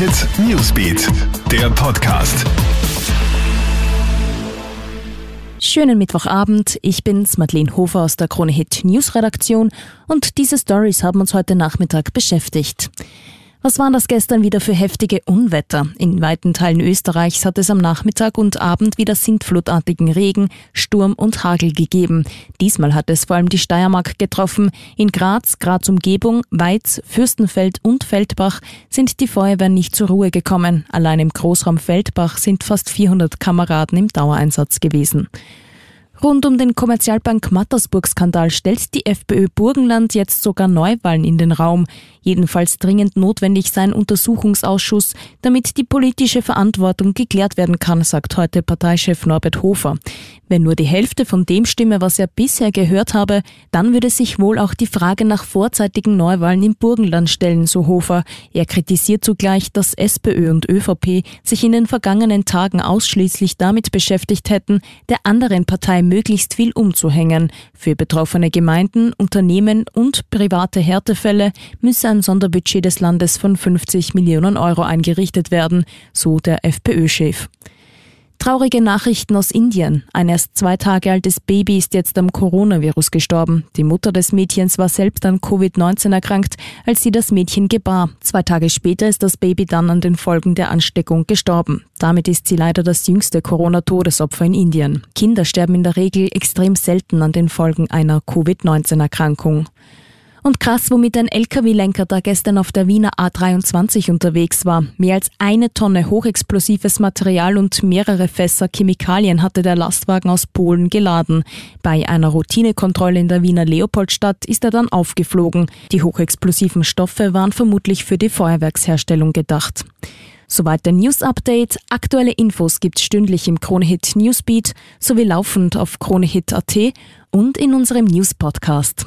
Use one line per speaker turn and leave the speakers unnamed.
Hit Newsbeat, der Podcast.
Schönen Mittwochabend, ich bin's, Madeleine Hofer aus der Krone Hit News Redaktion und diese Stories haben uns heute Nachmittag beschäftigt. Was waren das gestern wieder für heftige Unwetter? In weiten Teilen Österreichs hat es am Nachmittag und Abend wieder sintflutartigen Regen, Sturm und Hagel gegeben. Diesmal hat es vor allem die Steiermark getroffen. In Graz, Graz Umgebung, Weiz, Fürstenfeld und Feldbach sind die Feuerwehren nicht zur Ruhe gekommen. Allein im Großraum Feldbach sind fast 400 Kameraden im Dauereinsatz gewesen. Rund um den Kommerzialbank Mattersburg-Skandal stellt die FPÖ Burgenland jetzt sogar Neuwahlen in den Raum. Jedenfalls dringend notwendig sein Untersuchungsausschuss, damit die politische Verantwortung geklärt werden kann, sagt heute Parteichef Norbert Hofer. Wenn nur die Hälfte von dem stimme, was er bisher gehört habe, dann würde sich wohl auch die Frage nach vorzeitigen Neuwahlen im Burgenland stellen, so Hofer. Er kritisiert zugleich, dass SPÖ und ÖVP sich in den vergangenen Tagen ausschließlich damit beschäftigt hätten, der anderen Partei möglichst viel umzuhängen. Für betroffene Gemeinden, Unternehmen und private Härtefälle müsse ein Sonderbudget des Landes von 50 Millionen Euro eingerichtet werden, so der FPÖ-Chef. Traurige Nachrichten aus Indien. Ein erst zwei Tage altes Baby ist jetzt am Coronavirus gestorben. Die Mutter des Mädchens war selbst an Covid-19 erkrankt, als sie das Mädchen gebar. Zwei Tage später ist das Baby dann an den Folgen der Ansteckung gestorben. Damit ist sie leider das jüngste Corona-Todesopfer in Indien. Kinder sterben in der Regel extrem selten an den Folgen einer Covid-19-Erkrankung. Und krass, womit ein LKW-Lenker da gestern auf der Wiener A23 unterwegs war. Mehr als eine Tonne hochexplosives Material und mehrere Fässer Chemikalien hatte der Lastwagen aus Polen geladen. Bei einer Routinekontrolle in der Wiener Leopoldstadt ist er dann aufgeflogen. Die hochexplosiven Stoffe waren vermutlich für die Feuerwerksherstellung gedacht. Soweit der News Update. Aktuelle Infos gibt's stündlich im Kronehit Newsbeat sowie laufend auf kronehit.at und in unserem News Podcast.